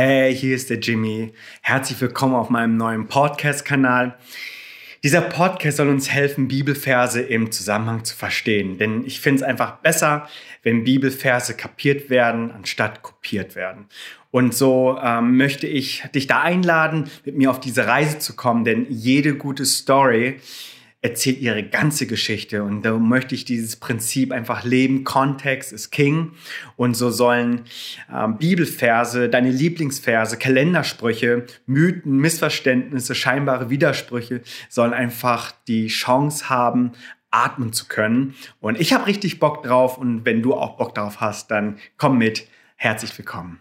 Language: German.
Hey, hier ist der Jimmy. Herzlich willkommen auf meinem neuen Podcast-Kanal. Dieser Podcast soll uns helfen, Bibelverse im Zusammenhang zu verstehen. Denn ich finde es einfach besser, wenn Bibelverse kapiert werden, anstatt kopiert werden. Und so ähm, möchte ich dich da einladen, mit mir auf diese Reise zu kommen. Denn jede gute Story erzählt ihre ganze Geschichte. Und da möchte ich dieses Prinzip einfach leben. Kontext ist King. Und so sollen ähm, Bibelverse, deine Lieblingsverse, Kalendersprüche, Mythen, Missverständnisse, scheinbare Widersprüche sollen einfach die Chance haben, atmen zu können. Und ich habe richtig Bock drauf. Und wenn du auch Bock drauf hast, dann komm mit. Herzlich willkommen.